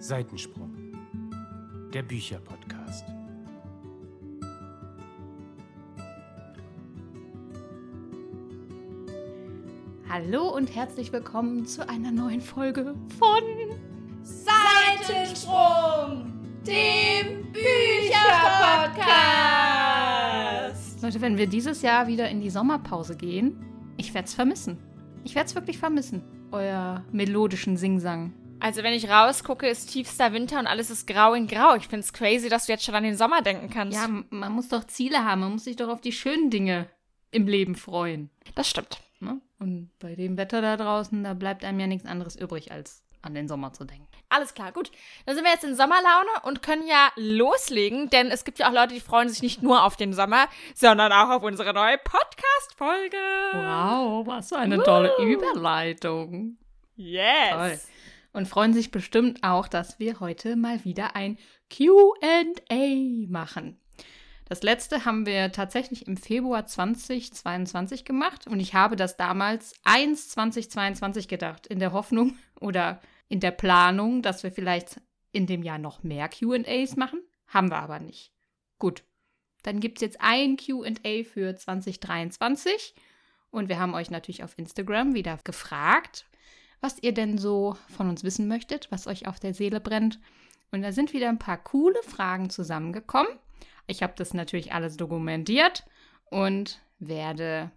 Seitensprung, der Bücherpodcast. Hallo und herzlich willkommen zu einer neuen Folge von Seitensprung, dem Bücherpodcast. Leute, wenn wir dieses Jahr wieder in die Sommerpause gehen, ich werde es vermissen. Ich werde es wirklich vermissen, euer melodischen Singsang. Also wenn ich rausgucke, ist tiefster Winter und alles ist grau in grau. Ich finde es crazy, dass du jetzt schon an den Sommer denken kannst. Ja, man muss doch Ziele haben, man muss sich doch auf die schönen Dinge im Leben freuen. das stimmt. Ne? Und bei dem Wetter da draußen, da bleibt einem ja nichts anderes übrig, als an den Sommer zu denken. Alles klar, gut. Dann sind wir jetzt in Sommerlaune und können ja loslegen, denn es gibt ja auch Leute, die freuen sich nicht nur auf den Sommer, sondern auch auf unsere neue Podcast-Folge. Wow, was für eine tolle Überleitung. Yes. Toll. Und freuen sich bestimmt auch, dass wir heute mal wieder ein QA machen. Das letzte haben wir tatsächlich im Februar 2022 gemacht und ich habe das damals 1 2022 gedacht, in der Hoffnung oder in der Planung, dass wir vielleicht in dem Jahr noch mehr QAs machen. Haben wir aber nicht. Gut, dann gibt es jetzt ein QA für 2023 und wir haben euch natürlich auf Instagram wieder gefragt, was ihr denn so von uns wissen möchtet, was euch auf der Seele brennt. Und da sind wieder ein paar coole Fragen zusammengekommen. Ich habe das natürlich alles dokumentiert und werde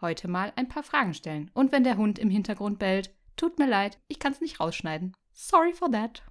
heute mal ein paar Fragen stellen. Und wenn der Hund im Hintergrund bellt, tut mir leid, ich kann es nicht rausschneiden. Sorry for that.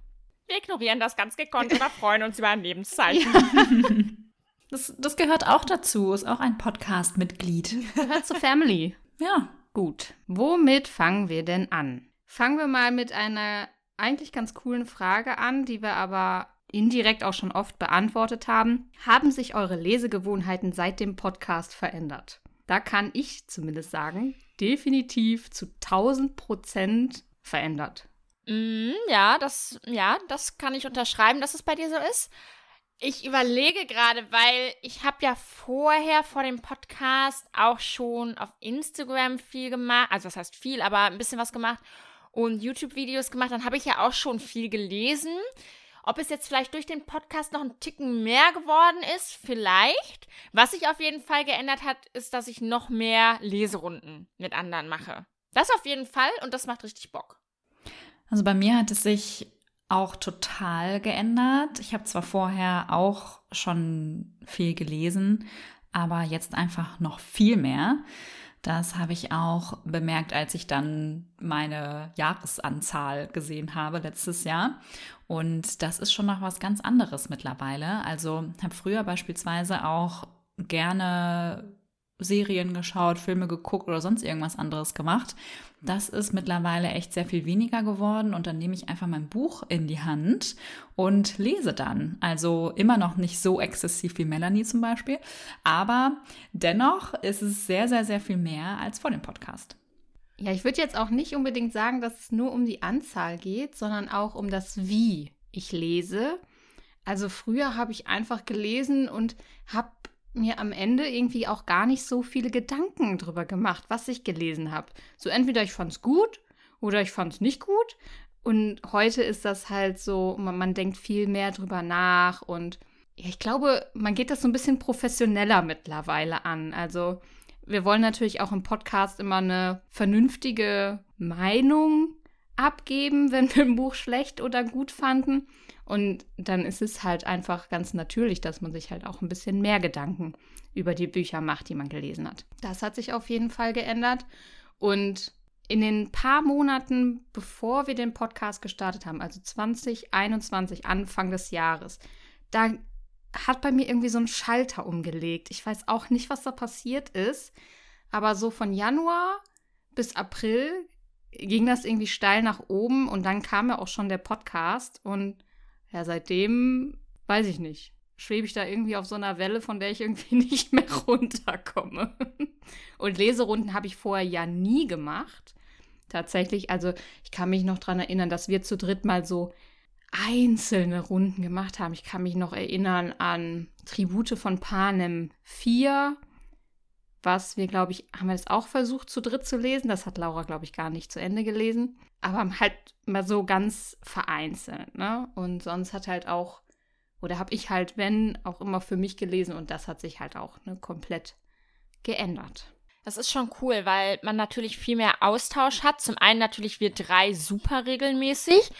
Wir ignorieren das ganz gekonnt oder freuen uns über ein Lebenszeichen. Das, das gehört auch dazu, ist auch ein Podcast-Mitglied. Gehört zur Family. Ja. Gut, womit fangen wir denn an? Fangen wir mal mit einer eigentlich ganz coolen Frage an, die wir aber indirekt auch schon oft beantwortet haben. Haben sich eure Lesegewohnheiten seit dem Podcast verändert? Da kann ich zumindest sagen, definitiv zu 1000 Prozent verändert. Mm, ja, das, ja, das kann ich unterschreiben, dass es bei dir so ist. Ich überlege gerade, weil ich habe ja vorher vor dem Podcast auch schon auf Instagram viel gemacht, also das heißt viel, aber ein bisschen was gemacht und YouTube-Videos gemacht. Dann habe ich ja auch schon viel gelesen. Ob es jetzt vielleicht durch den Podcast noch ein Ticken mehr geworden ist, vielleicht. Was sich auf jeden Fall geändert hat, ist, dass ich noch mehr Leserunden mit anderen mache. Das auf jeden Fall und das macht richtig Bock. Also bei mir hat es sich auch total geändert. Ich habe zwar vorher auch schon viel gelesen, aber jetzt einfach noch viel mehr. Das habe ich auch bemerkt, als ich dann meine Jahresanzahl gesehen habe letztes Jahr. Und das ist schon noch was ganz anderes mittlerweile. Also habe früher beispielsweise auch gerne Serien geschaut, Filme geguckt oder sonst irgendwas anderes gemacht. Das ist mittlerweile echt sehr viel weniger geworden und dann nehme ich einfach mein Buch in die Hand und lese dann. Also immer noch nicht so exzessiv wie Melanie zum Beispiel, aber dennoch ist es sehr, sehr, sehr viel mehr als vor dem Podcast. Ja, ich würde jetzt auch nicht unbedingt sagen, dass es nur um die Anzahl geht, sondern auch um das Wie ich lese. Also früher habe ich einfach gelesen und habe mir am Ende irgendwie auch gar nicht so viele Gedanken drüber gemacht, was ich gelesen habe. So entweder ich fand es gut oder ich fand es nicht gut. Und heute ist das halt so, man, man denkt viel mehr drüber nach und ich glaube, man geht das so ein bisschen professioneller mittlerweile an. Also wir wollen natürlich auch im Podcast immer eine vernünftige Meinung abgeben, wenn wir ein Buch schlecht oder gut fanden. Und dann ist es halt einfach ganz natürlich, dass man sich halt auch ein bisschen mehr Gedanken über die Bücher macht, die man gelesen hat. Das hat sich auf jeden Fall geändert. Und in den paar Monaten, bevor wir den Podcast gestartet haben, also 2021, Anfang des Jahres, da hat bei mir irgendwie so ein Schalter umgelegt. Ich weiß auch nicht, was da passiert ist, aber so von Januar bis April ging das irgendwie steil nach oben und dann kam ja auch schon der Podcast und ja, seitdem weiß ich nicht. Schwebe ich da irgendwie auf so einer Welle, von der ich irgendwie nicht mehr runterkomme. Und Leserunden habe ich vorher ja nie gemacht. Tatsächlich, also ich kann mich noch daran erinnern, dass wir zu dritt mal so einzelne Runden gemacht haben. Ich kann mich noch erinnern an Tribute von Panem 4 was wir, glaube ich, haben wir das auch versucht zu dritt zu lesen. Das hat Laura, glaube ich, gar nicht zu Ende gelesen. Aber halt mal so ganz vereinzelt, ne? Und sonst hat halt auch, oder habe ich halt, wenn, auch immer für mich gelesen und das hat sich halt auch ne, komplett geändert. Das ist schon cool, weil man natürlich viel mehr Austausch hat. Zum einen natürlich wir drei super regelmäßig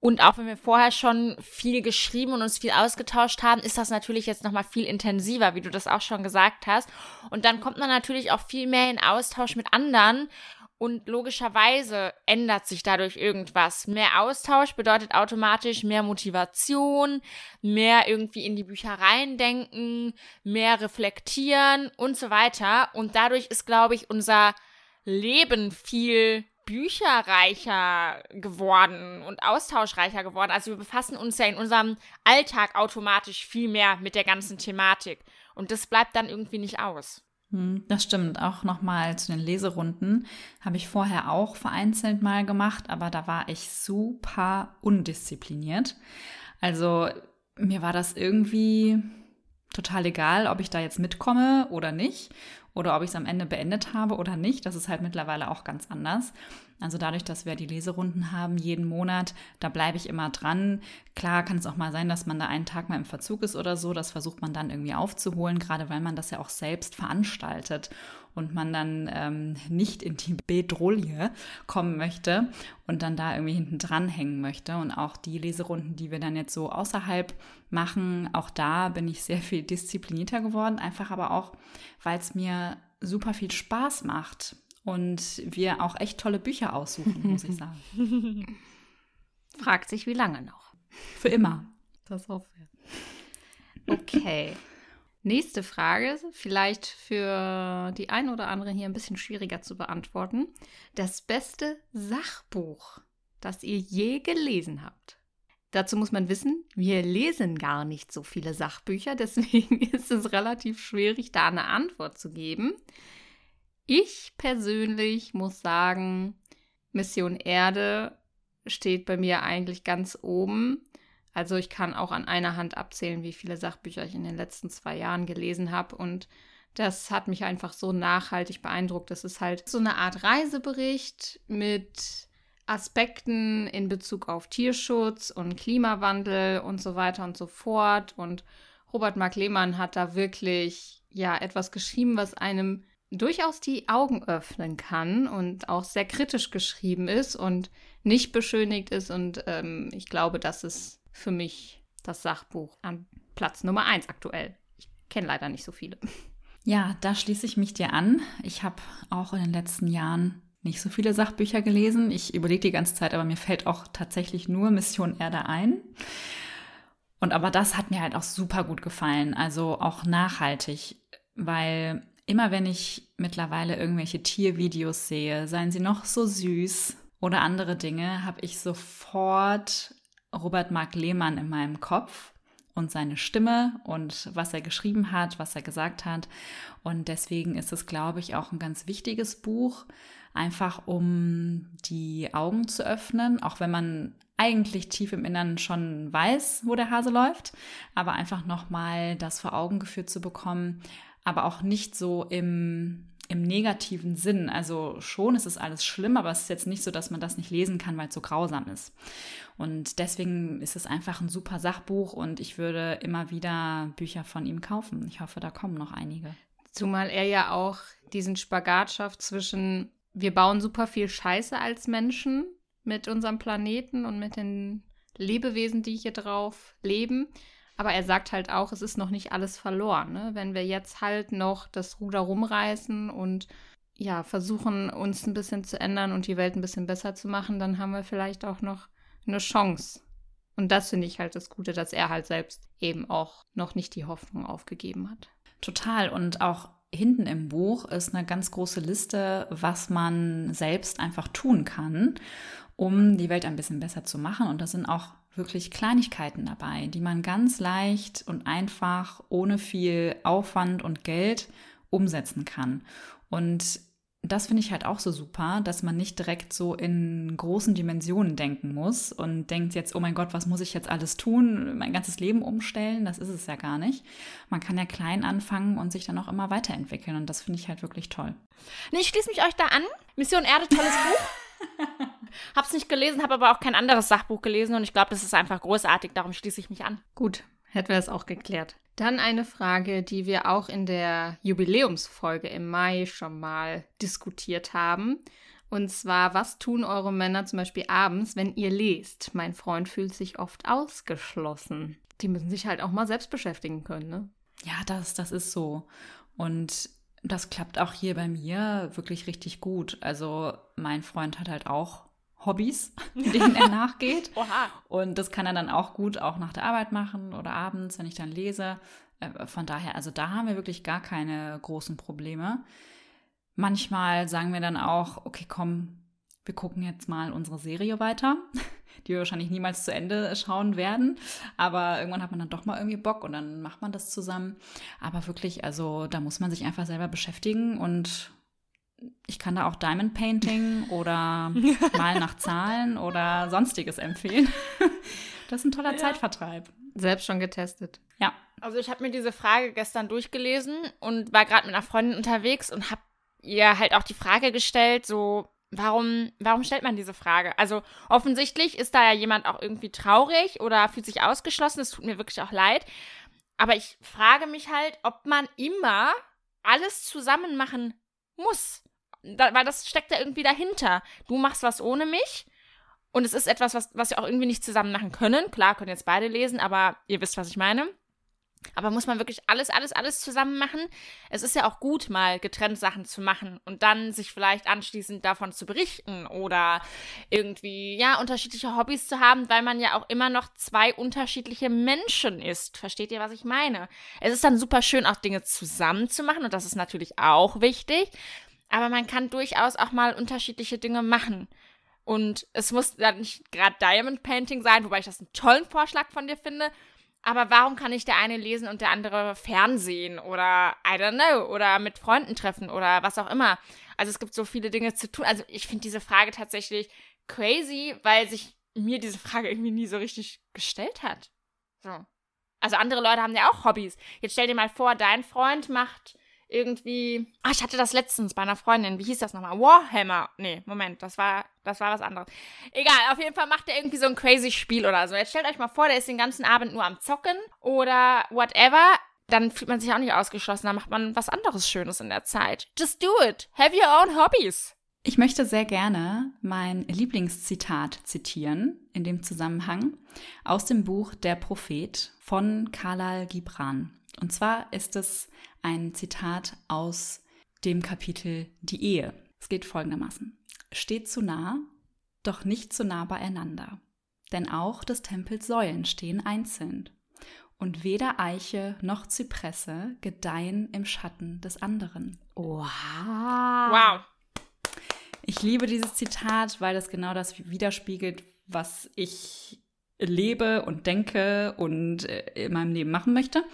und auch wenn wir vorher schon viel geschrieben und uns viel ausgetauscht haben, ist das natürlich jetzt nochmal viel intensiver, wie du das auch schon gesagt hast. Und dann kommt man natürlich auch viel mehr in Austausch mit anderen. Und logischerweise ändert sich dadurch irgendwas. Mehr Austausch bedeutet automatisch mehr Motivation, mehr irgendwie in die Büchereien denken, mehr reflektieren und so weiter. Und dadurch ist, glaube ich, unser Leben viel bücherreicher geworden und austauschreicher geworden. Also wir befassen uns ja in unserem Alltag automatisch viel mehr mit der ganzen Thematik. Und das bleibt dann irgendwie nicht aus. Hm, das stimmt. Auch nochmal zu den Leserunden habe ich vorher auch vereinzelt mal gemacht, aber da war ich super undiszipliniert. Also mir war das irgendwie total egal, ob ich da jetzt mitkomme oder nicht oder ob ich es am Ende beendet habe oder nicht. Das ist halt mittlerweile auch ganz anders. Also dadurch, dass wir die Leserunden haben jeden Monat, da bleibe ich immer dran. Klar kann es auch mal sein, dass man da einen Tag mal im Verzug ist oder so. Das versucht man dann irgendwie aufzuholen, gerade weil man das ja auch selbst veranstaltet und man dann ähm, nicht in die Bedrohlie kommen möchte und dann da irgendwie hinten dran hängen möchte. Und auch die Leserunden, die wir dann jetzt so außerhalb machen, auch da bin ich sehr viel disziplinierter geworden. Einfach aber auch, weil es mir super viel Spaß macht und wir auch echt tolle Bücher aussuchen, muss ich sagen. Fragt sich, wie lange noch? Für immer. Das hoffe ich. Okay. Nächste Frage, vielleicht für die ein oder andere hier ein bisschen schwieriger zu beantworten. Das beste Sachbuch, das ihr je gelesen habt. Dazu muss man wissen, wir lesen gar nicht so viele Sachbücher, deswegen ist es relativ schwierig, da eine Antwort zu geben. Ich persönlich muss sagen, Mission Erde steht bei mir eigentlich ganz oben. Also ich kann auch an einer Hand abzählen, wie viele Sachbücher ich in den letzten zwei Jahren gelesen habe. Und das hat mich einfach so nachhaltig beeindruckt. Das ist halt so eine Art Reisebericht mit Aspekten in Bezug auf Tierschutz und Klimawandel und so weiter und so fort. Und Robert Mark Lehmann hat da wirklich ja etwas geschrieben, was einem durchaus die Augen öffnen kann und auch sehr kritisch geschrieben ist und nicht beschönigt ist. Und ähm, ich glaube, das ist für mich das Sachbuch an Platz Nummer eins aktuell. Ich kenne leider nicht so viele. Ja, da schließe ich mich dir an. Ich habe auch in den letzten Jahren nicht so viele Sachbücher gelesen. Ich überlege die ganze Zeit, aber mir fällt auch tatsächlich nur Mission Erde ein. Und aber das hat mir halt auch super gut gefallen, also auch nachhaltig, weil Immer wenn ich mittlerweile irgendwelche Tiervideos sehe, seien sie noch so süß oder andere Dinge, habe ich sofort Robert Mark Lehmann in meinem Kopf und seine Stimme und was er geschrieben hat, was er gesagt hat. Und deswegen ist es, glaube ich, auch ein ganz wichtiges Buch, einfach um die Augen zu öffnen, auch wenn man eigentlich tief im Innern schon weiß, wo der Hase läuft, aber einfach nochmal das vor Augen geführt zu bekommen, aber auch nicht so im, im negativen Sinn. Also schon ist es alles schlimm, aber es ist jetzt nicht so, dass man das nicht lesen kann, weil es so grausam ist. Und deswegen ist es einfach ein super Sachbuch und ich würde immer wieder Bücher von ihm kaufen. Ich hoffe, da kommen noch einige. Zumal er ja auch diesen Spagat schafft zwischen, wir bauen super viel Scheiße als Menschen mit unserem Planeten und mit den Lebewesen, die hier drauf leben. Aber er sagt halt auch, es ist noch nicht alles verloren. Ne? Wenn wir jetzt halt noch das Ruder rumreißen und ja, versuchen, uns ein bisschen zu ändern und die Welt ein bisschen besser zu machen, dann haben wir vielleicht auch noch eine Chance. Und das finde ich halt das Gute, dass er halt selbst eben auch noch nicht die Hoffnung aufgegeben hat. Total. Und auch hinten im Buch ist eine ganz große Liste, was man selbst einfach tun kann, um die Welt ein bisschen besser zu machen. Und da sind auch wirklich Kleinigkeiten dabei, die man ganz leicht und einfach ohne viel Aufwand und Geld umsetzen kann. Und das finde ich halt auch so super, dass man nicht direkt so in großen Dimensionen denken muss und denkt jetzt, oh mein Gott, was muss ich jetzt alles tun, mein ganzes Leben umstellen? Das ist es ja gar nicht. Man kann ja klein anfangen und sich dann auch immer weiterentwickeln und das finde ich halt wirklich toll. Nee, ich schließe mich euch da an. Mission Erde, tolles Buch. Hab's nicht gelesen, habe aber auch kein anderes Sachbuch gelesen und ich glaube, das ist einfach großartig, darum schließe ich mich an. Gut, hätten wir das auch geklärt. Dann eine Frage, die wir auch in der Jubiläumsfolge im Mai schon mal diskutiert haben. Und zwar, was tun eure Männer zum Beispiel abends, wenn ihr lest? Mein Freund fühlt sich oft ausgeschlossen. Die müssen sich halt auch mal selbst beschäftigen können, ne? Ja, das, das ist so. Und das klappt auch hier bei mir wirklich richtig gut. Also mein Freund hat halt auch Hobbys, denen er nachgeht. Oha. Und das kann er dann auch gut auch nach der Arbeit machen oder abends, wenn ich dann lese. Äh, von daher, also da haben wir wirklich gar keine großen Probleme. Manchmal sagen wir dann auch, okay, komm, wir gucken jetzt mal unsere Serie weiter, die wir wahrscheinlich niemals zu Ende schauen werden. Aber irgendwann hat man dann doch mal irgendwie Bock und dann macht man das zusammen. Aber wirklich, also da muss man sich einfach selber beschäftigen und ich kann da auch Diamond Painting oder Mal nach Zahlen oder sonstiges empfehlen. Das ist ein toller ja. Zeitvertreib. Selbst schon getestet. Ja. Also ich habe mir diese Frage gestern durchgelesen und war gerade mit einer Freundin unterwegs und habe ihr halt auch die Frage gestellt, so warum warum stellt man diese Frage? Also offensichtlich ist da ja jemand auch irgendwie traurig oder fühlt sich ausgeschlossen. Es tut mir wirklich auch leid. Aber ich frage mich halt, ob man immer alles zusammen machen muss da, weil das steckt ja irgendwie dahinter. Du machst was ohne mich und es ist etwas, was, was wir auch irgendwie nicht zusammen machen können. Klar, können jetzt beide lesen, aber ihr wisst, was ich meine. Aber muss man wirklich alles, alles, alles zusammen machen? Es ist ja auch gut, mal getrennt Sachen zu machen und dann sich vielleicht anschließend davon zu berichten oder irgendwie, ja, unterschiedliche Hobbys zu haben, weil man ja auch immer noch zwei unterschiedliche Menschen ist. Versteht ihr, was ich meine? Es ist dann super schön, auch Dinge zusammen zu machen und das ist natürlich auch wichtig. Aber man kann durchaus auch mal unterschiedliche Dinge machen. Und es muss dann nicht gerade Diamond Painting sein, wobei ich das einen tollen Vorschlag von dir finde. Aber warum kann nicht der eine lesen und der andere Fernsehen oder I don't know oder mit Freunden treffen oder was auch immer? Also es gibt so viele Dinge zu tun. Also ich finde diese Frage tatsächlich crazy, weil sich mir diese Frage irgendwie nie so richtig gestellt hat. So. Also andere Leute haben ja auch Hobbys. Jetzt stell dir mal vor, dein Freund macht irgendwie. Ah, ich hatte das letztens bei einer Freundin. Wie hieß das nochmal? Warhammer. Nee, Moment, das war, das war was anderes. Egal, auf jeden Fall macht er irgendwie so ein crazy Spiel oder so. Jetzt stellt euch mal vor, der ist den ganzen Abend nur am Zocken oder whatever. Dann fühlt man sich auch nicht ausgeschlossen. Dann macht man was anderes Schönes in der Zeit. Just do it. Have your own hobbies. Ich möchte sehr gerne mein Lieblingszitat zitieren in dem Zusammenhang aus dem Buch Der Prophet von Kalal Gibran. Und zwar ist es ein Zitat aus dem Kapitel Die Ehe. Es geht folgendermaßen. Steht zu nah, doch nicht zu nah beieinander. Denn auch des Tempels Säulen stehen einzeln. Und weder Eiche noch Zypresse gedeihen im Schatten des anderen. Wow. Wow. Ich liebe dieses Zitat, weil das genau das widerspiegelt, was ich lebe und denke und äh, in meinem Leben machen möchte.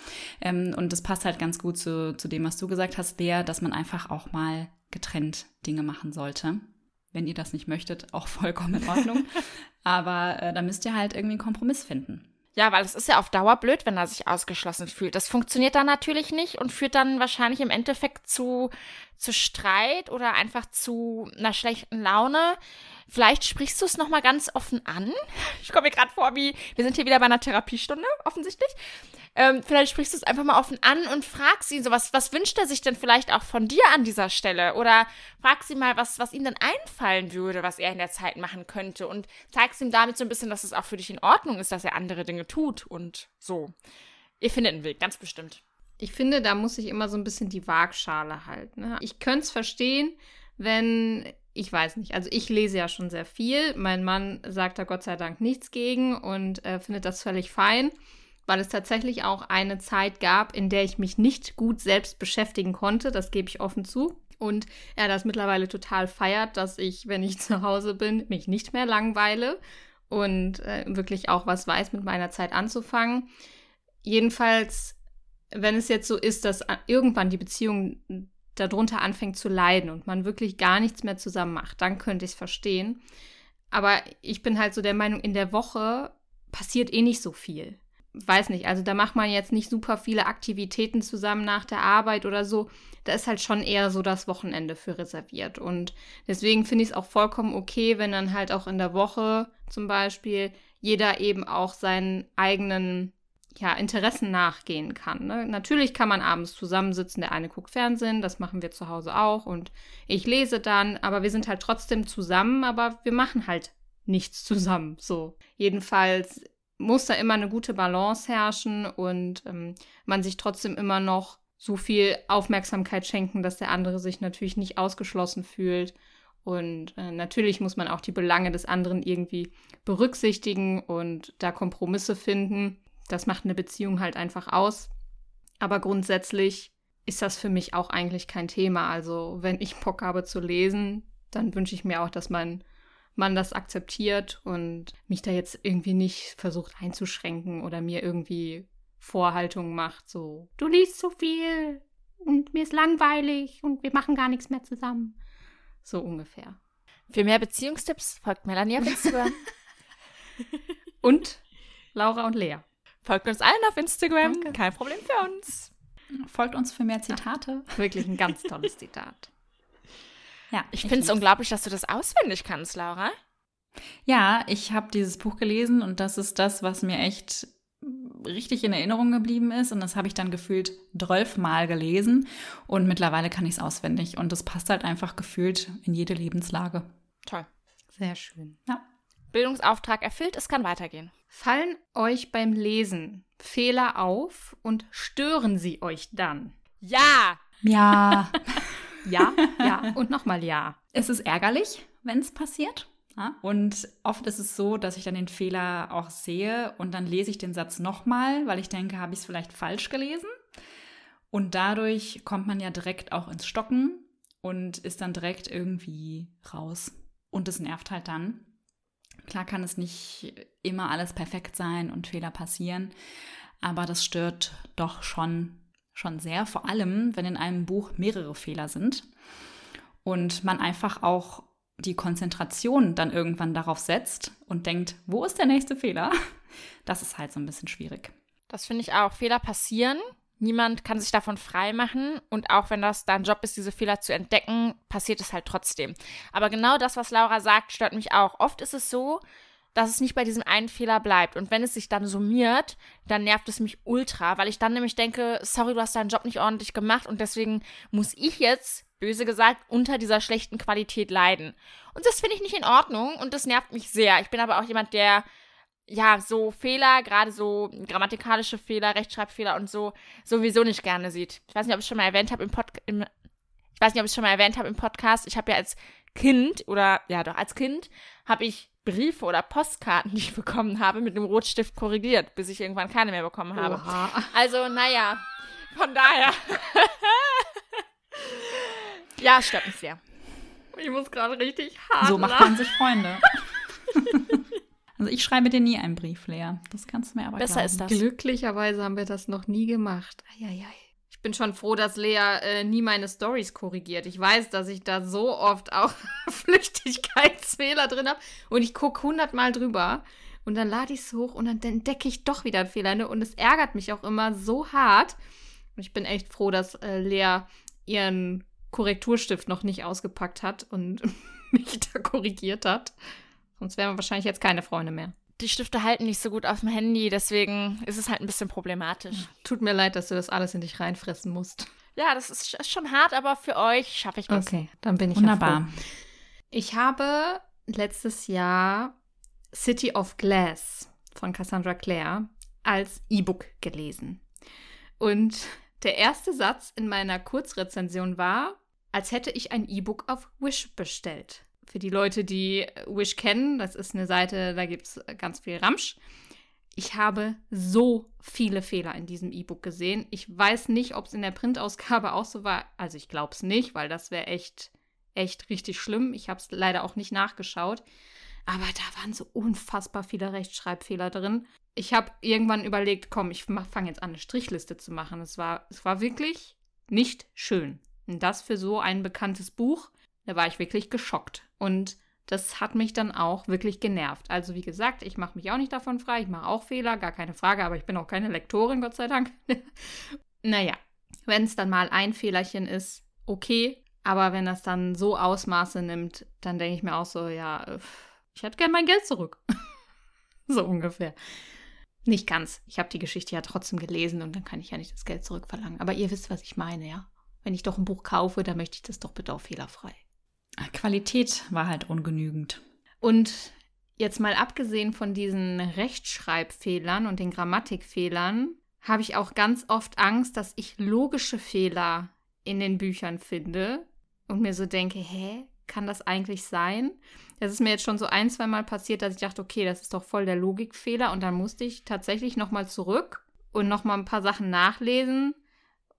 Ähm, und das passt halt ganz gut zu, zu dem, was du gesagt hast, Lea, dass man einfach auch mal getrennt Dinge machen sollte. Wenn ihr das nicht möchtet, auch vollkommen in Ordnung. Aber äh, da müsst ihr halt irgendwie einen Kompromiss finden. Ja, weil es ist ja auf Dauer blöd, wenn er sich ausgeschlossen fühlt. Das funktioniert dann natürlich nicht und führt dann wahrscheinlich im Endeffekt zu, zu Streit oder einfach zu einer schlechten Laune. Vielleicht sprichst du es nochmal ganz offen an. Ich komme mir gerade vor, wie wir sind hier wieder bei einer Therapiestunde, offensichtlich. Ähm, vielleicht sprichst du es einfach mal offen an und fragst ihn so, was, was wünscht er sich denn vielleicht auch von dir an dieser Stelle? Oder fragst ihn mal, was, was ihm denn einfallen würde, was er in der Zeit machen könnte. Und zeigst ihm damit so ein bisschen, dass es auch für dich in Ordnung ist, dass er andere Dinge tut und so. Ihr findet einen Weg, ganz bestimmt. Ich finde, da muss ich immer so ein bisschen die Waagschale halten. Ne? Ich könnte es verstehen, wenn ich weiß nicht. Also ich lese ja schon sehr viel. Mein Mann sagt da Gott sei Dank nichts gegen und äh, findet das völlig fein weil es tatsächlich auch eine Zeit gab, in der ich mich nicht gut selbst beschäftigen konnte. Das gebe ich offen zu. Und er das mittlerweile total feiert, dass ich, wenn ich zu Hause bin, mich nicht mehr langweile und äh, wirklich auch was weiß, mit meiner Zeit anzufangen. Jedenfalls, wenn es jetzt so ist, dass irgendwann die Beziehung darunter anfängt zu leiden und man wirklich gar nichts mehr zusammen macht, dann könnte ich es verstehen. Aber ich bin halt so der Meinung, in der Woche passiert eh nicht so viel. Weiß nicht, also da macht man jetzt nicht super viele Aktivitäten zusammen nach der Arbeit oder so. Da ist halt schon eher so das Wochenende für reserviert. Und deswegen finde ich es auch vollkommen okay, wenn dann halt auch in der Woche zum Beispiel jeder eben auch seinen eigenen ja, Interessen nachgehen kann. Ne? Natürlich kann man abends zusammensitzen, der eine guckt Fernsehen, das machen wir zu Hause auch und ich lese dann, aber wir sind halt trotzdem zusammen, aber wir machen halt nichts zusammen. So. Jedenfalls muss da immer eine gute Balance herrschen und ähm, man sich trotzdem immer noch so viel Aufmerksamkeit schenken, dass der andere sich natürlich nicht ausgeschlossen fühlt. Und äh, natürlich muss man auch die Belange des anderen irgendwie berücksichtigen und da Kompromisse finden das macht eine Beziehung halt einfach aus. Aber grundsätzlich ist das für mich auch eigentlich kein Thema. Also wenn ich Bock habe zu lesen, dann wünsche ich mir auch, dass mein Mann das akzeptiert und mich da jetzt irgendwie nicht versucht einzuschränken oder mir irgendwie Vorhaltungen macht, so, du liest zu viel und mir ist langweilig und wir machen gar nichts mehr zusammen. So ungefähr. Für mehr Beziehungstipps folgt Melanie auf Instagram. und Laura und Lea. Folgt uns allen auf Instagram. Danke. Kein Problem für uns. Folgt uns für mehr Zitate. Ach, wirklich ein ganz tolles Zitat. Ja, ich, ich finde es unglaublich, dass du das auswendig kannst, Laura. Ja, ich habe dieses Buch gelesen und das ist das, was mir echt richtig in Erinnerung geblieben ist. Und das habe ich dann gefühlt Mal gelesen. Und mittlerweile kann ich es auswendig. Und das passt halt einfach gefühlt in jede Lebenslage. Toll. Sehr schön. Ja. Bildungsauftrag erfüllt, es kann weitergehen. Fallen euch beim Lesen Fehler auf und stören sie euch dann? Ja! Ja. ja, ja und nochmal ja. Es ist ärgerlich, wenn es passiert. Und oft ist es so, dass ich dann den Fehler auch sehe und dann lese ich den Satz nochmal, weil ich denke, habe ich es vielleicht falsch gelesen. Und dadurch kommt man ja direkt auch ins Stocken und ist dann direkt irgendwie raus. Und es nervt halt dann. Klar kann es nicht immer alles perfekt sein und Fehler passieren, aber das stört doch schon, schon sehr, vor allem wenn in einem Buch mehrere Fehler sind und man einfach auch die Konzentration dann irgendwann darauf setzt und denkt, wo ist der nächste Fehler? Das ist halt so ein bisschen schwierig. Das finde ich auch. Fehler passieren Niemand kann sich davon freimachen und auch wenn das dein Job ist, diese Fehler zu entdecken, passiert es halt trotzdem. Aber genau das, was Laura sagt, stört mich auch. Oft ist es so, dass es nicht bei diesem einen Fehler bleibt. Und wenn es sich dann summiert, dann nervt es mich ultra, weil ich dann nämlich denke, sorry, du hast deinen Job nicht ordentlich gemacht und deswegen muss ich jetzt, böse gesagt, unter dieser schlechten Qualität leiden. Und das finde ich nicht in Ordnung und das nervt mich sehr. Ich bin aber auch jemand, der ja, so Fehler, gerade so grammatikalische Fehler, Rechtschreibfehler und so, sowieso nicht gerne sieht. Ich weiß nicht, ob ich es schon mal erwähnt habe im Podcast. Ich weiß nicht, ob ich es schon mal erwähnt habe im Podcast. Ich habe ja als Kind oder ja doch als Kind habe ich Briefe oder Postkarten, die ich bekommen habe, mit einem Rotstift korrigiert, bis ich irgendwann keine mehr bekommen habe. Oha. Also, naja, von daher. ja, stört mich sehr. Ich muss gerade richtig hart. So macht man sich Freunde. Also ich schreibe dir nie einen Brief, Lea. Das kannst du mir aber Besser glauben. ist das. Glücklicherweise haben wir das noch nie gemacht. Eieiei. Ich bin schon froh, dass Lea äh, nie meine Stories korrigiert. Ich weiß, dass ich da so oft auch Flüchtigkeitsfehler drin habe. Und ich gucke hundertmal drüber. Und dann lade ich es hoch und dann entdecke ich doch wieder einen Fehler. Ne? Und es ärgert mich auch immer so hart. Und ich bin echt froh, dass äh, Lea ihren Korrekturstift noch nicht ausgepackt hat und mich da korrigiert hat. Sonst wären wir wahrscheinlich jetzt keine Freunde mehr. Die Stifte halten nicht so gut auf dem Handy, deswegen ist es halt ein bisschen problematisch. Tut mir leid, dass du das alles in dich reinfressen musst. Ja, das ist, schon hart, aber für euch schaffe ich das. Okay, dann bin ich Wunderbar. Ja ich habe letztes Jahr City of Glass von Cassandra Clare als E-Book gelesen. Und der erste Satz in meiner Kurzrezension war, als hätte ich ein E-Book auf Wish bestellt. Für die Leute, die Wish kennen, das ist eine Seite, da gibt es ganz viel Ramsch. Ich habe so viele Fehler in diesem E-Book gesehen. Ich weiß nicht, ob es in der Printausgabe auch so war. Also ich glaube es nicht, weil das wäre echt, echt richtig schlimm. Ich habe es leider auch nicht nachgeschaut. Aber da waren so unfassbar viele Rechtschreibfehler drin. Ich habe irgendwann überlegt, komm, ich fange jetzt an, eine Strichliste zu machen. Es war, es war wirklich nicht schön. Und das für so ein bekanntes Buch, da war ich wirklich geschockt. Und das hat mich dann auch wirklich genervt. Also wie gesagt, ich mache mich auch nicht davon frei. Ich mache auch Fehler, gar keine Frage, aber ich bin auch keine Lektorin, Gott sei Dank. naja, wenn es dann mal ein Fehlerchen ist, okay. Aber wenn das dann so Ausmaße nimmt, dann denke ich mir auch so, ja, ich hätte gern mein Geld zurück. so ungefähr. Nicht ganz. Ich habe die Geschichte ja trotzdem gelesen und dann kann ich ja nicht das Geld zurückverlangen. Aber ihr wisst, was ich meine, ja. Wenn ich doch ein Buch kaufe, dann möchte ich das doch bitte auch fehlerfrei. Qualität war halt ungenügend. Und jetzt mal abgesehen von diesen Rechtschreibfehlern und den Grammatikfehlern, habe ich auch ganz oft Angst, dass ich logische Fehler in den Büchern finde und mir so denke, hä, kann das eigentlich sein? Das ist mir jetzt schon so ein, zwei Mal passiert, dass ich dachte, okay, das ist doch voll der Logikfehler und dann musste ich tatsächlich nochmal zurück und nochmal ein paar Sachen nachlesen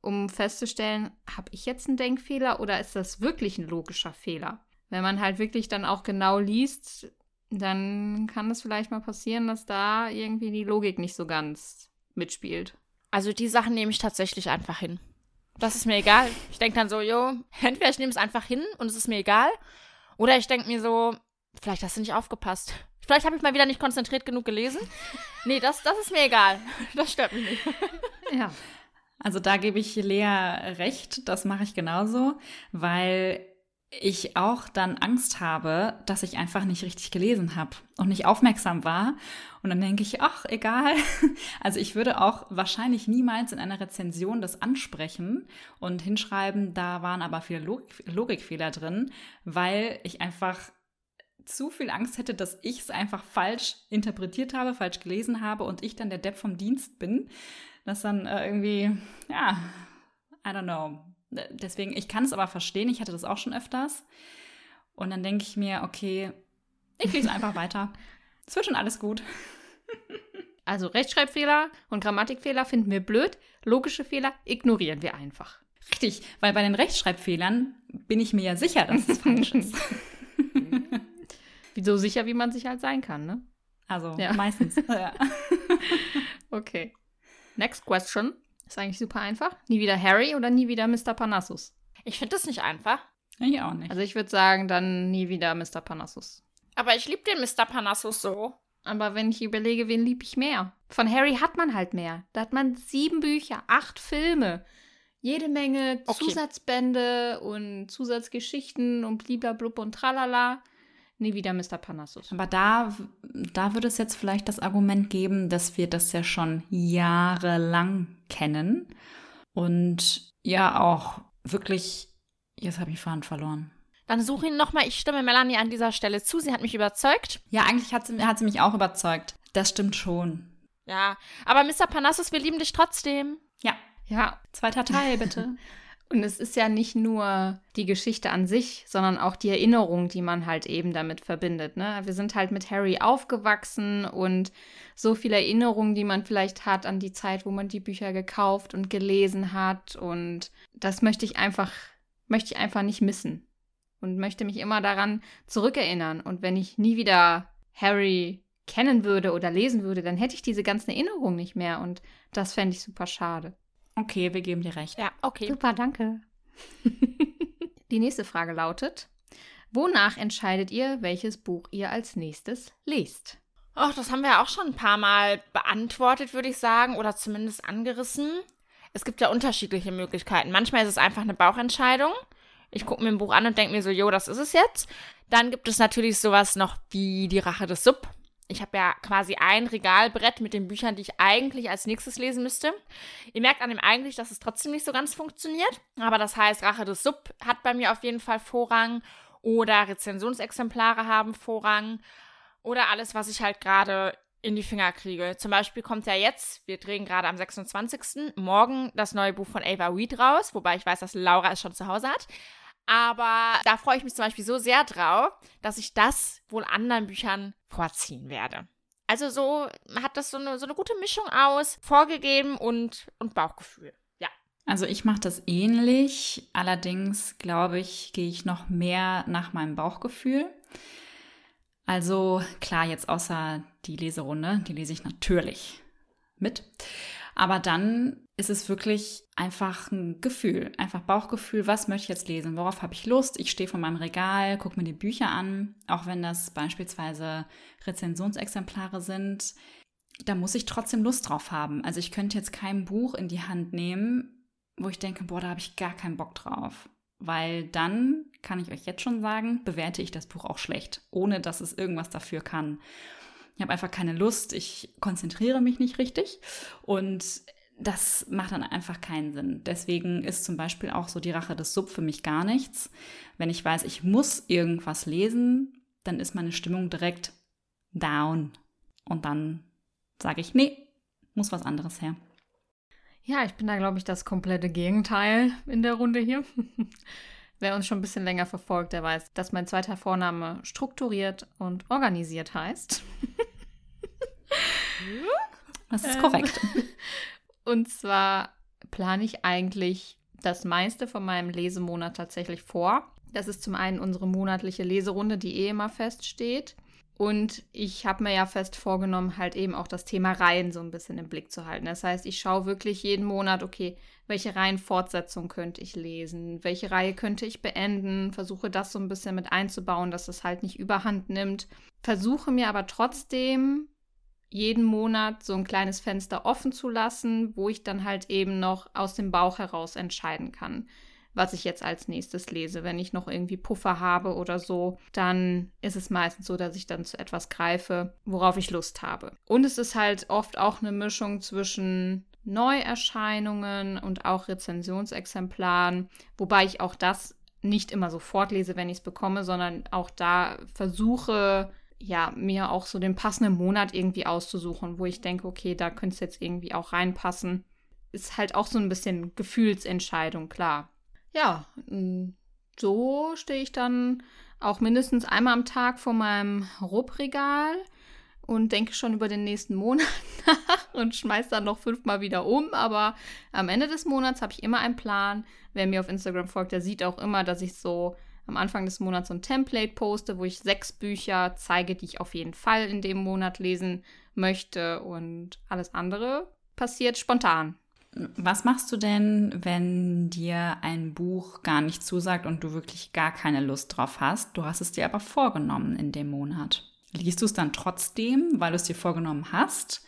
um festzustellen, habe ich jetzt einen Denkfehler oder ist das wirklich ein logischer Fehler? Wenn man halt wirklich dann auch genau liest, dann kann es vielleicht mal passieren, dass da irgendwie die Logik nicht so ganz mitspielt. Also die Sachen nehme ich tatsächlich einfach hin. Das ist mir egal. Ich denke dann so, jo, entweder ich nehme es einfach hin und es ist mir egal. Oder ich denke mir so, vielleicht hast du nicht aufgepasst. Vielleicht habe ich mal wieder nicht konzentriert genug gelesen. Nee, das, das ist mir egal. Das stört mich nicht. Ja. Also da gebe ich Lea recht, das mache ich genauso, weil ich auch dann Angst habe, dass ich einfach nicht richtig gelesen habe und nicht aufmerksam war. Und dann denke ich, ach, egal. Also ich würde auch wahrscheinlich niemals in einer Rezension das ansprechen und hinschreiben, da waren aber viele Logik Logikfehler drin, weil ich einfach zu viel Angst hätte, dass ich es einfach falsch interpretiert habe, falsch gelesen habe und ich dann der Depp vom Dienst bin das dann äh, irgendwie, ja, I don't know. Deswegen, ich kann es aber verstehen, ich hatte das auch schon öfters. Und dann denke ich mir, okay, ich lese einfach weiter. Es wird schon alles gut. Also Rechtschreibfehler und Grammatikfehler finden wir blöd, logische Fehler ignorieren wir einfach. Richtig, weil bei den Rechtschreibfehlern bin ich mir ja sicher, dass es falsch ist. So sicher, wie man sich halt sein kann, ne? Also ja. meistens. ja. Okay. Next question. Ist eigentlich super einfach. Nie wieder Harry oder nie wieder Mr. Parnassus? Ich finde das nicht einfach. Ich auch nicht. Also ich würde sagen, dann nie wieder Mr. Parnassus. Aber ich liebe den Mr. Parnassus so. Aber wenn ich überlege, wen liebe ich mehr? Von Harry hat man halt mehr. Da hat man sieben Bücher, acht Filme, jede Menge okay. Zusatzbände und Zusatzgeschichten und bliblablub und tralala nie wieder Mr. Parnassus. Aber da, da würde es jetzt vielleicht das Argument geben, dass wir das ja schon jahrelang kennen und ja auch wirklich, jetzt habe ich Faden verloren. Dann suche ihn nochmal. Ich stimme Melanie an dieser Stelle zu. Sie hat mich überzeugt. Ja, eigentlich hat sie, hat sie mich auch überzeugt. Das stimmt schon. Ja, aber Mr. Parnassus, wir lieben dich trotzdem. Ja. Ja, zweiter Teil bitte. Und es ist ja nicht nur die Geschichte an sich, sondern auch die Erinnerung, die man halt eben damit verbindet. Ne? Wir sind halt mit Harry aufgewachsen und so viele Erinnerungen, die man vielleicht hat an die Zeit, wo man die Bücher gekauft und gelesen hat. Und das möchte ich einfach, möchte ich einfach nicht missen. Und möchte mich immer daran zurückerinnern. Und wenn ich nie wieder Harry kennen würde oder lesen würde, dann hätte ich diese ganzen Erinnerungen nicht mehr. Und das fände ich super schade. Okay, wir geben dir recht. Ja, okay. Super, danke. Die nächste Frage lautet: Wonach entscheidet ihr, welches Buch ihr als nächstes lest? Ach, das haben wir ja auch schon ein paar Mal beantwortet, würde ich sagen, oder zumindest angerissen. Es gibt ja unterschiedliche Möglichkeiten. Manchmal ist es einfach eine Bauchentscheidung. Ich gucke mir ein Buch an und denke mir so, jo, das ist es jetzt. Dann gibt es natürlich sowas noch wie Die Rache des Sub ich habe ja quasi ein Regalbrett mit den Büchern, die ich eigentlich als nächstes lesen müsste. Ihr merkt an dem eigentlich, dass es trotzdem nicht so ganz funktioniert. Aber das heißt, Rache des Sub hat bei mir auf jeden Fall Vorrang. Oder Rezensionsexemplare haben Vorrang. Oder alles, was ich halt gerade in die Finger kriege. Zum Beispiel kommt ja jetzt, wir drehen gerade am 26. morgen das neue Buch von Ava Weed raus, wobei ich weiß, dass Laura es schon zu Hause hat. Aber da freue ich mich zum Beispiel so sehr drauf, dass ich das wohl anderen Büchern vorziehen werde. Also so hat das so eine, so eine gute Mischung aus vorgegeben und, und Bauchgefühl. Ja. Also ich mache das ähnlich. Allerdings glaube ich, gehe ich noch mehr nach meinem Bauchgefühl. Also klar, jetzt außer die Leserunde, die lese ich natürlich mit. Aber dann ist es wirklich einfach ein Gefühl, einfach Bauchgefühl, was möchte ich jetzt lesen, worauf habe ich Lust. Ich stehe vor meinem Regal, gucke mir die Bücher an, auch wenn das beispielsweise Rezensionsexemplare sind. Da muss ich trotzdem Lust drauf haben. Also ich könnte jetzt kein Buch in die Hand nehmen, wo ich denke, boah, da habe ich gar keinen Bock drauf. Weil dann, kann ich euch jetzt schon sagen, bewerte ich das Buch auch schlecht, ohne dass es irgendwas dafür kann. Ich habe einfach keine Lust, ich konzentriere mich nicht richtig und das macht dann einfach keinen Sinn. Deswegen ist zum Beispiel auch so die Rache des Sub für mich gar nichts. Wenn ich weiß, ich muss irgendwas lesen, dann ist meine Stimmung direkt down. Und dann sage ich, nee, muss was anderes her. Ja, ich bin da, glaube ich, das komplette Gegenteil in der Runde hier. Wer uns schon ein bisschen länger verfolgt, der weiß, dass mein zweiter Vorname strukturiert und organisiert heißt. Das ist korrekt. Und zwar plane ich eigentlich das meiste von meinem Lesemonat tatsächlich vor. Das ist zum einen unsere monatliche Leserunde, die eh immer feststeht. Und ich habe mir ja fest vorgenommen, halt eben auch das Thema Reihen so ein bisschen im Blick zu halten. Das heißt, ich schaue wirklich jeden Monat, okay, welche Reihenfortsetzung könnte ich lesen, welche Reihe könnte ich beenden, versuche das so ein bisschen mit einzubauen, dass es halt nicht überhand nimmt. Versuche mir aber trotzdem jeden Monat so ein kleines Fenster offen zu lassen, wo ich dann halt eben noch aus dem Bauch heraus entscheiden kann, was ich jetzt als nächstes lese. Wenn ich noch irgendwie Puffer habe oder so, dann ist es meistens so, dass ich dann zu etwas greife, worauf ich Lust habe. Und es ist halt oft auch eine Mischung zwischen Neuerscheinungen und auch Rezensionsexemplaren, wobei ich auch das nicht immer sofort lese, wenn ich es bekomme, sondern auch da versuche, ja, mir auch so den passenden Monat irgendwie auszusuchen, wo ich denke, okay, da könnte es jetzt irgendwie auch reinpassen. Ist halt auch so ein bisschen Gefühlsentscheidung, klar. Ja, so stehe ich dann auch mindestens einmal am Tag vor meinem Rubregal und denke schon über den nächsten Monat nach und schmeiße dann noch fünfmal wieder um. Aber am Ende des Monats habe ich immer einen Plan. Wer mir auf Instagram folgt, der sieht auch immer, dass ich so am Anfang des Monats so ein Template poste, wo ich sechs Bücher zeige, die ich auf jeden Fall in dem Monat lesen möchte und alles andere passiert spontan. Was machst du denn, wenn dir ein Buch gar nicht zusagt und du wirklich gar keine Lust drauf hast? Du hast es dir aber vorgenommen in dem Monat. Liest du es dann trotzdem, weil du es dir vorgenommen hast?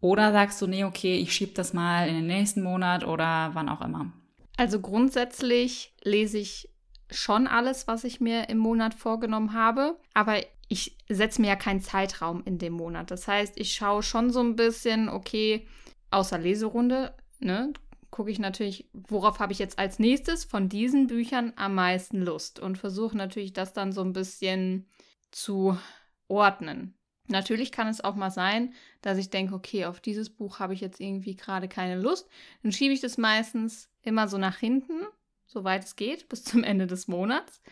Oder sagst du, nee, okay, ich schiebe das mal in den nächsten Monat oder wann auch immer? Also grundsätzlich lese ich schon alles, was ich mir im Monat vorgenommen habe, aber ich setze mir ja keinen Zeitraum in dem Monat. Das heißt, ich schaue schon so ein bisschen, okay, außer Leserunde, ne, gucke ich natürlich, worauf habe ich jetzt als nächstes von diesen Büchern am meisten Lust und versuche natürlich das dann so ein bisschen zu ordnen. Natürlich kann es auch mal sein, dass ich denke, okay, auf dieses Buch habe ich jetzt irgendwie gerade keine Lust. Dann schiebe ich das meistens immer so nach hinten soweit es geht, bis zum Ende des Monats.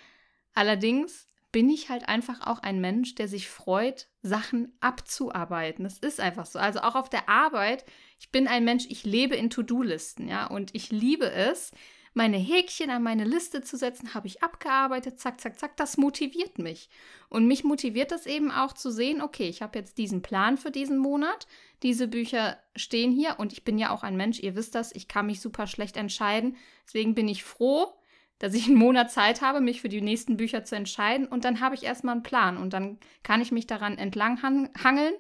Allerdings bin ich halt einfach auch ein Mensch, der sich freut, Sachen abzuarbeiten. Das ist einfach so. Also auch auf der Arbeit, ich bin ein Mensch, ich lebe in To-Do-Listen, ja, und ich liebe es, meine Häkchen an meine Liste zu setzen, habe ich abgearbeitet, zack, zack, zack, das motiviert mich. Und mich motiviert das eben auch zu sehen, okay, ich habe jetzt diesen Plan für diesen Monat, diese Bücher stehen hier und ich bin ja auch ein Mensch, ihr wisst das, ich kann mich super schlecht entscheiden. Deswegen bin ich froh, dass ich einen Monat Zeit habe, mich für die nächsten Bücher zu entscheiden und dann habe ich erstmal einen Plan und dann kann ich mich daran entlang hangeln.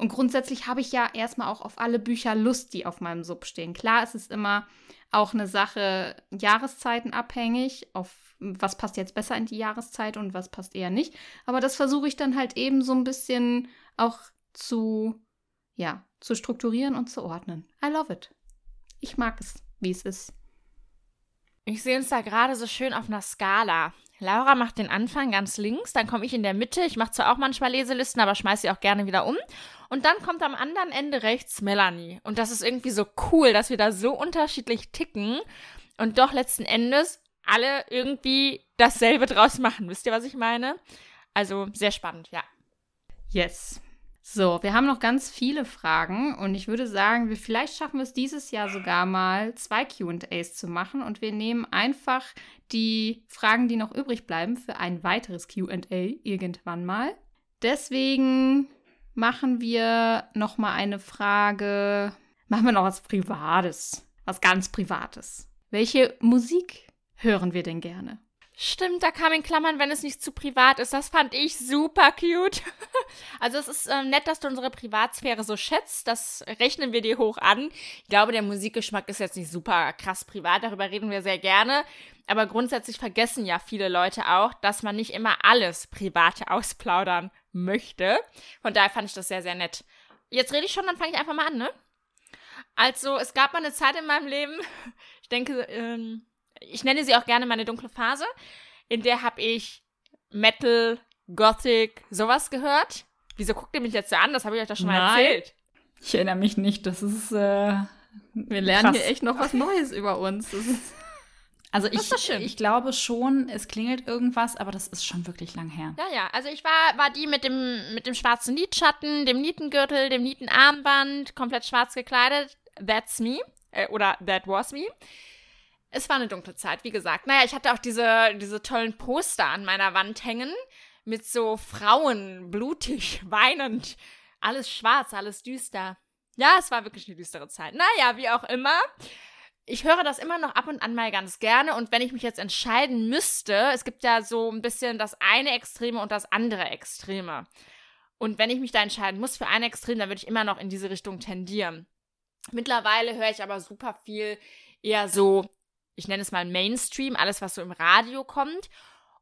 Und grundsätzlich habe ich ja erstmal auch auf alle Bücher Lust, die auf meinem Sub stehen. Klar, es ist immer auch eine Sache Jahreszeiten abhängig, auf was passt jetzt besser in die Jahreszeit und was passt eher nicht. Aber das versuche ich dann halt eben so ein bisschen auch zu ja, zu strukturieren und zu ordnen. I love it. Ich mag es, wie es ist. Ich sehe uns da gerade so schön auf einer Skala. Laura macht den Anfang ganz links, dann komme ich in der Mitte. Ich mache zwar auch manchmal Leselisten, aber schmeiße sie auch gerne wieder um. Und dann kommt am anderen Ende rechts Melanie. Und das ist irgendwie so cool, dass wir da so unterschiedlich ticken und doch letzten Endes alle irgendwie dasselbe draus machen. Wisst ihr, was ich meine? Also sehr spannend, ja. Yes. So, wir haben noch ganz viele Fragen und ich würde sagen, wir vielleicht schaffen wir es dieses Jahr sogar mal zwei QAs zu machen und wir nehmen einfach die Fragen, die noch übrig bleiben, für ein weiteres QA irgendwann mal. Deswegen machen wir noch mal eine Frage. machen wir noch was Privates. Was ganz Privates. Welche Musik hören wir denn gerne? Stimmt, da kam in Klammern, wenn es nicht zu privat ist. Das fand ich super cute. also es ist äh, nett, dass du unsere Privatsphäre so schätzt. Das rechnen wir dir hoch an. Ich glaube, der Musikgeschmack ist jetzt nicht super krass privat. Darüber reden wir sehr gerne. Aber grundsätzlich vergessen ja viele Leute auch, dass man nicht immer alles Private ausplaudern möchte. Von daher fand ich das sehr, sehr nett. Jetzt rede ich schon, dann fange ich einfach mal an, ne? Also, es gab mal eine Zeit in meinem Leben, ich denke, ähm, ich nenne sie auch gerne meine dunkle Phase, in der habe ich Metal, Gothic, sowas gehört. Wieso guckt ihr mich jetzt so an? Das habe ich euch doch schon mal Nein. erzählt. Ich erinnere mich nicht, das ist. Äh, Wir lernen Krass. hier echt noch was Neues über uns. Also ich, ich glaube schon, es klingelt irgendwas, aber das ist schon wirklich lang her. Ja, ja. Also ich war, war die mit dem, mit dem schwarzen Lidschatten, dem Nietengürtel, dem Nietenarmband, komplett schwarz gekleidet. That's me. Äh, oder that was me. Es war eine dunkle Zeit, wie gesagt. Naja, ich hatte auch diese, diese tollen Poster an meiner Wand hängen. Mit so Frauen, blutig, weinend. Alles schwarz, alles düster. Ja, es war wirklich eine düstere Zeit. Naja, wie auch immer. Ich höre das immer noch ab und an mal ganz gerne. Und wenn ich mich jetzt entscheiden müsste, es gibt ja so ein bisschen das eine Extreme und das andere Extreme. Und wenn ich mich da entscheiden muss für ein Extrem, dann würde ich immer noch in diese Richtung tendieren. Mittlerweile höre ich aber super viel eher so, ich nenne es mal Mainstream, alles, was so im Radio kommt.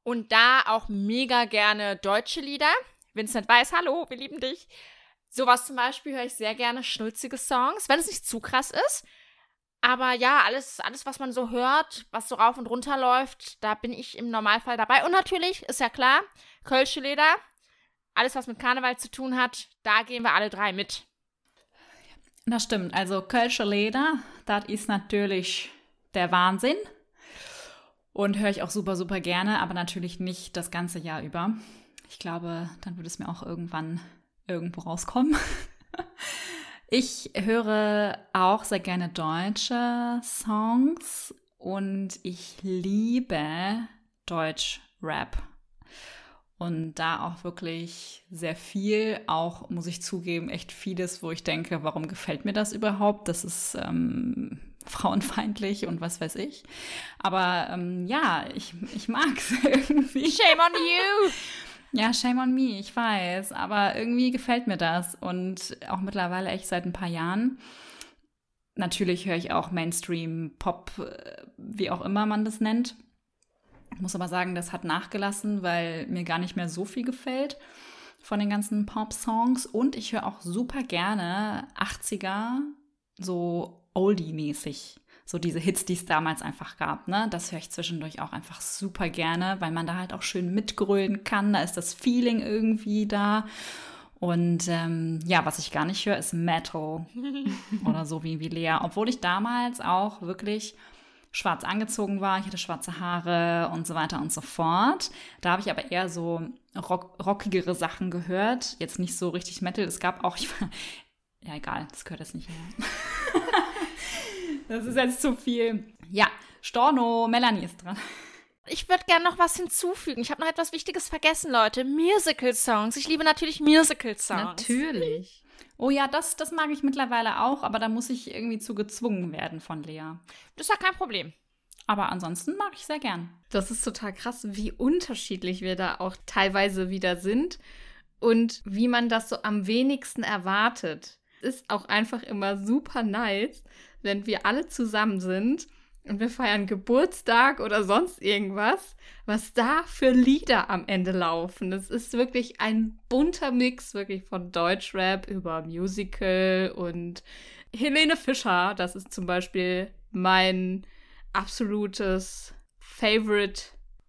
Und da auch mega gerne deutsche Lieder. Vincent Weiss, hallo, wir lieben dich. Sowas zum Beispiel höre ich sehr gerne, schnulzige Songs, wenn es nicht zu krass ist. Aber ja, alles, alles, was man so hört, was so rauf und runter läuft, da bin ich im Normalfall dabei. Und natürlich, ist ja klar, Kölsche Leder, alles, was mit Karneval zu tun hat, da gehen wir alle drei mit. Das stimmt. Also Kölsche Leder, das ist natürlich der Wahnsinn. Und höre ich auch super, super gerne, aber natürlich nicht das ganze Jahr über. Ich glaube, dann würde es mir auch irgendwann irgendwo rauskommen. Ich höre auch sehr gerne deutsche Songs und ich liebe Deutsch-Rap. Und da auch wirklich sehr viel, auch muss ich zugeben, echt vieles, wo ich denke, warum gefällt mir das überhaupt? Das ist ähm, frauenfeindlich und was weiß ich. Aber ähm, ja, ich, ich mag es irgendwie. Shame on you! Ja, shame on me, ich weiß. Aber irgendwie gefällt mir das. Und auch mittlerweile echt seit ein paar Jahren. Natürlich höre ich auch Mainstream, Pop, äh, wie auch immer man das nennt. Ich muss aber sagen, das hat nachgelassen, weil mir gar nicht mehr so viel gefällt von den ganzen Pop-Songs. Und ich höre auch super gerne 80er, so Oldie-mäßig. So diese Hits, die es damals einfach gab, ne? Das höre ich zwischendurch auch einfach super gerne, weil man da halt auch schön mitgrölen kann. Da ist das Feeling irgendwie da. Und ähm, ja, was ich gar nicht höre, ist Metal oder so wie, wie Lea. Obwohl ich damals auch wirklich schwarz angezogen war, ich hatte schwarze Haare und so weiter und so fort. Da habe ich aber eher so rock, rockigere Sachen gehört. Jetzt nicht so richtig Metal. Es gab auch, ich war, ja egal, das gehört jetzt nicht her. Das ist jetzt zu viel. Ja, Storno, Melanie ist dran. Ich würde gerne noch was hinzufügen. Ich habe noch etwas Wichtiges vergessen, Leute. Musical-Songs. Ich liebe natürlich Musical-Songs. natürlich. Oh ja, das, das mag ich mittlerweile auch, aber da muss ich irgendwie zu gezwungen werden von Lea. Das ist ja kein Problem. Aber ansonsten mag ich sehr gern. Das ist total krass, wie unterschiedlich wir da auch teilweise wieder sind und wie man das so am wenigsten erwartet. Ist auch einfach immer super nice, wenn wir alle zusammen sind und wir feiern Geburtstag oder sonst irgendwas, was da für Lieder am Ende laufen. Es ist wirklich ein bunter Mix, wirklich von Deutschrap über Musical und Helene Fischer. Das ist zum Beispiel mein absolutes Favorite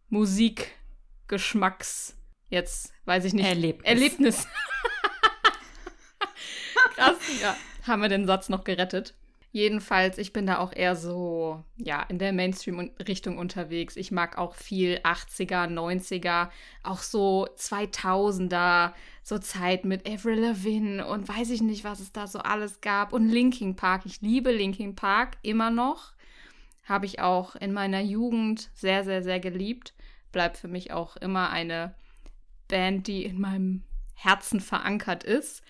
Musikgeschmacks. Jetzt weiß ich nicht. Erlebnis. Erlebnis. Krass, ja. Haben wir den Satz noch gerettet? Jedenfalls, ich bin da auch eher so, ja, in der Mainstream-Richtung unterwegs. Ich mag auch viel 80er, 90er, auch so 2000er, so Zeit mit Avril Lavigne und weiß ich nicht, was es da so alles gab. Und Linkin Park. Ich liebe Linkin Park immer noch. Habe ich auch in meiner Jugend sehr, sehr, sehr geliebt. Bleibt für mich auch immer eine Band, die in meinem Herzen verankert ist.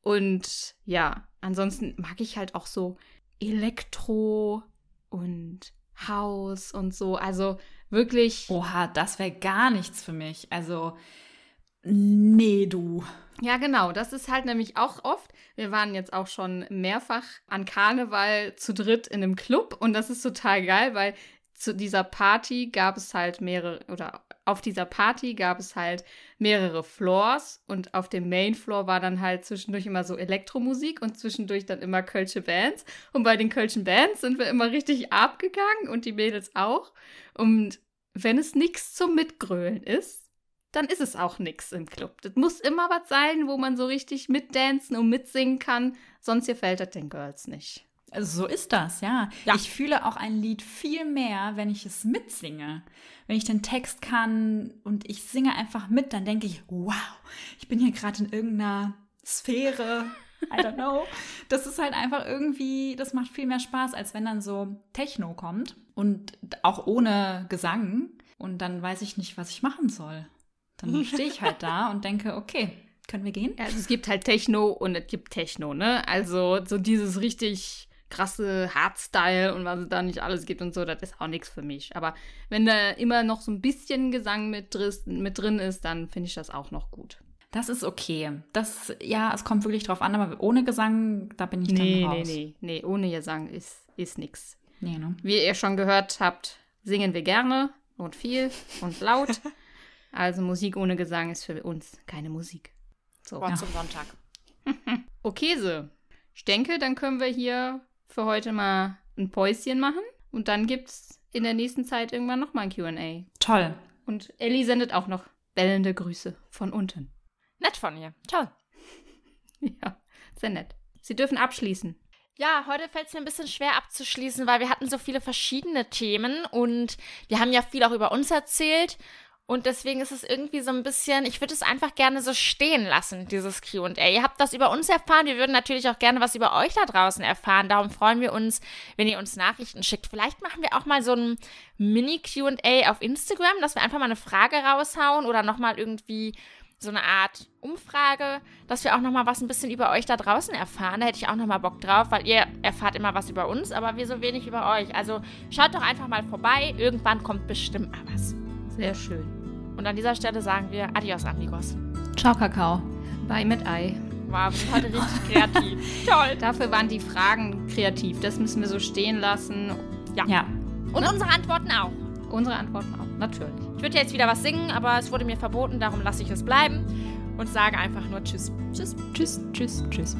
Und ja, ansonsten mag ich halt auch so Elektro und Haus und so. Also wirklich. Oha, das wäre gar nichts für mich. Also, nee, du. Ja, genau. Das ist halt nämlich auch oft. Wir waren jetzt auch schon mehrfach an Karneval zu dritt in einem Club und das ist total geil, weil zu dieser Party gab es halt mehrere, oder auf dieser Party gab es halt mehrere Floors und auf dem Main Floor war dann halt zwischendurch immer so Elektromusik und zwischendurch dann immer Kölsche Bands. Und bei den Kölschen Bands sind wir immer richtig abgegangen und die Mädels auch. Und wenn es nichts zum Mitgrölen ist, dann ist es auch nichts im Club. Das muss immer was sein, wo man so richtig mitdancen und mitsingen kann, sonst gefällt das den Girls nicht. Also so ist das, ja. ja. Ich fühle auch ein Lied viel mehr, wenn ich es mitsinge. Wenn ich den Text kann und ich singe einfach mit, dann denke ich, wow, ich bin hier gerade in irgendeiner Sphäre. I don't know. Das ist halt einfach irgendwie, das macht viel mehr Spaß, als wenn dann so Techno kommt und auch ohne Gesang. Und dann weiß ich nicht, was ich machen soll. Dann stehe ich halt da und denke, okay, können wir gehen? Also es gibt halt Techno und es gibt Techno, ne? Also so dieses richtig krasse Hardstyle und was es da nicht alles gibt und so, das ist auch nichts für mich. Aber wenn da immer noch so ein bisschen Gesang mit, drin, mit drin ist, dann finde ich das auch noch gut. Das ist okay. Das, ja, es kommt wirklich drauf an, aber ohne Gesang, da bin ich nee, dann raus. Nee, nee, nee, ohne Gesang ist, ist nichts. Nee, ne? Wie ihr schon gehört habt, singen wir gerne und viel und laut. also Musik ohne Gesang ist für uns keine Musik. So. Wort zum Sonntag. okay, Ich denke, dann können wir hier für heute mal ein Päuschen machen und dann gibt's in der nächsten Zeit irgendwann nochmal ein QA. Toll. Und Ellie sendet auch noch bellende Grüße von unten. Nett von ihr. Toll. ja, sehr nett. Sie dürfen abschließen. Ja, heute fällt es mir ein bisschen schwer abzuschließen, weil wir hatten so viele verschiedene Themen und wir haben ja viel auch über uns erzählt. Und deswegen ist es irgendwie so ein bisschen, ich würde es einfach gerne so stehen lassen, dieses QA. Ihr habt das über uns erfahren. Wir würden natürlich auch gerne was über euch da draußen erfahren. Darum freuen wir uns, wenn ihr uns Nachrichten schickt. Vielleicht machen wir auch mal so ein Mini-QA auf Instagram, dass wir einfach mal eine Frage raushauen oder nochmal irgendwie so eine Art Umfrage, dass wir auch nochmal was ein bisschen über euch da draußen erfahren. Da hätte ich auch nochmal Bock drauf, weil ihr erfahrt immer was über uns, aber wir so wenig über euch. Also schaut doch einfach mal vorbei. Irgendwann kommt bestimmt mal was. Sehr schön. Und an dieser Stelle sagen wir Adios, amigos. Ciao, Kakao. Bye mit Ei. Wow, wir richtig kreativ. Toll. Dafür waren die Fragen kreativ. Das müssen wir so stehen lassen. Ja. ja. Und ne? unsere Antworten auch. Unsere Antworten auch, natürlich. Ich würde jetzt wieder was singen, aber es wurde mir verboten, darum lasse ich es bleiben und sage einfach nur Tschüss. Tschüss, tschüss, tschüss, tschüss.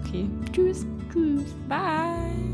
Okay. Tschüss, tschüss. Bye.